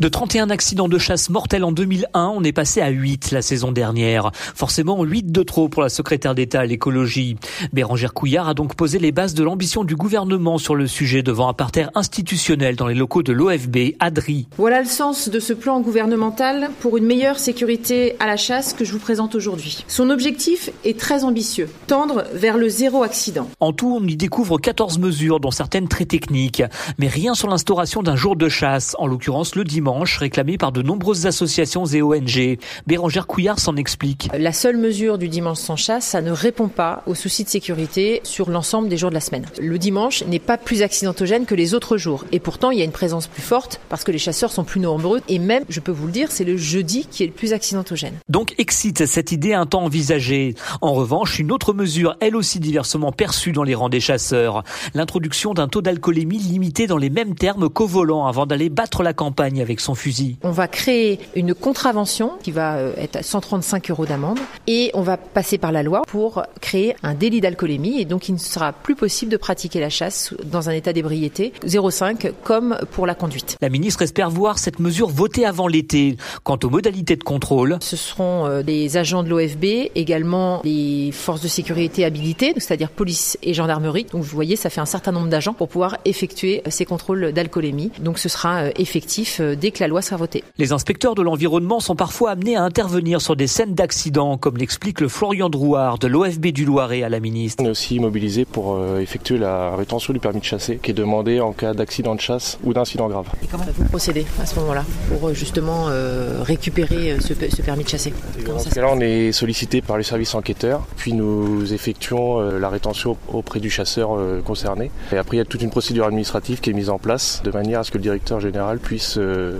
De 31 accidents de chasse mortels en 2001, on est passé à 8 la saison dernière. Forcément 8 de trop pour la secrétaire d'État à l'écologie. Bérangère Couillard a donc posé les bases de l'ambition du gouvernement sur le sujet devant un parterre institutionnel dans les locaux de l'OFB, Adri. Voilà le sens de ce plan gouvernemental pour une meilleure sécurité à la chasse que je vous présente aujourd'hui. Son objectif est très ambitieux, tendre vers le zéro accident. En tout, on y découvre 14 mesures, dont certaines très techniques, mais rien sur l'instauration d'un jour de chasse, en l'occurrence le dimanche réclamée par de nombreuses associations et ONG. Bérangère Couillard s'en explique. La seule mesure du dimanche sans chasse, ça ne répond pas aux soucis de sécurité sur l'ensemble des jours de la semaine. Le dimanche n'est pas plus accidentogène que les autres jours. Et pourtant, il y a une présence plus forte parce que les chasseurs sont plus nombreux. Et même, je peux vous le dire, c'est le jeudi qui est le plus accidentogène. Donc excite cette idée un temps envisagée. En revanche, une autre mesure, elle aussi diversement perçue dans les rangs des chasseurs, l'introduction d'un taux d'alcoolémie limité dans les mêmes termes qu'au volant avant d'aller battre la campagne avec son fusil. On va créer une contravention qui va euh, être à 135 euros d'amende et on va passer par la loi pour créer un délit d'alcoolémie et donc il ne sera plus possible de pratiquer la chasse dans un état d'ébriété 0,5 comme pour la conduite. La ministre espère voir cette mesure votée avant l'été. Quant aux modalités de contrôle, ce seront euh, les agents de l'OFB, également les forces de sécurité habilitées, c'est-à-dire police et gendarmerie. Donc vous voyez, ça fait un certain nombre d'agents pour pouvoir effectuer ces contrôles d'alcoolémie. Donc ce sera euh, effectif dès que la loi sera votée. Les inspecteurs de l'environnement sont parfois amenés à intervenir sur des scènes d'accidents, comme l'explique le Florian Drouard de l'OFB du Loiret à la ministre. On est aussi mobilisé pour euh, effectuer la rétention du permis de chasser, qui est demandé en cas d'accident de chasse ou d'incident grave. Et comment vous procédez à ce moment-là pour euh, justement euh, récupérer ce, permis de chasser? Dans ce cas-là, on est sollicité par les services enquêteurs, puis nous effectuons la rétention auprès du chasseur concerné. Et après, il y a toute une procédure administrative qui est mise en place de manière à ce que le directeur général puisse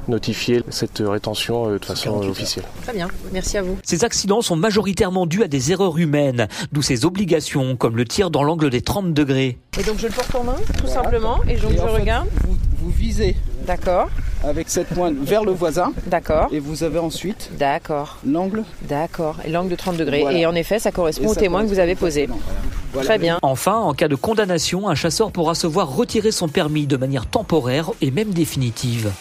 notifier cette rétention euh, de façon officielle. Très bien, merci à vous. Ces accidents sont majoritairement dus à des erreurs humaines, d'où ces obligations, comme le tir dans l'angle des 30 degrés. Et donc je le porte en main, tout simplement, et donc je regarde. Vous, vous visez. D'accord. Avec cette pointe vers le voisin. D'accord. Et vous avez ensuite. D'accord. L'angle. D'accord. Et l'angle de 30 degrés. Et en effet, ça correspond au témoin que vous avez posé. Très bien. Enfin, en cas de condamnation, un chasseur pourra se voir retirer son permis de manière temporaire et même définitive.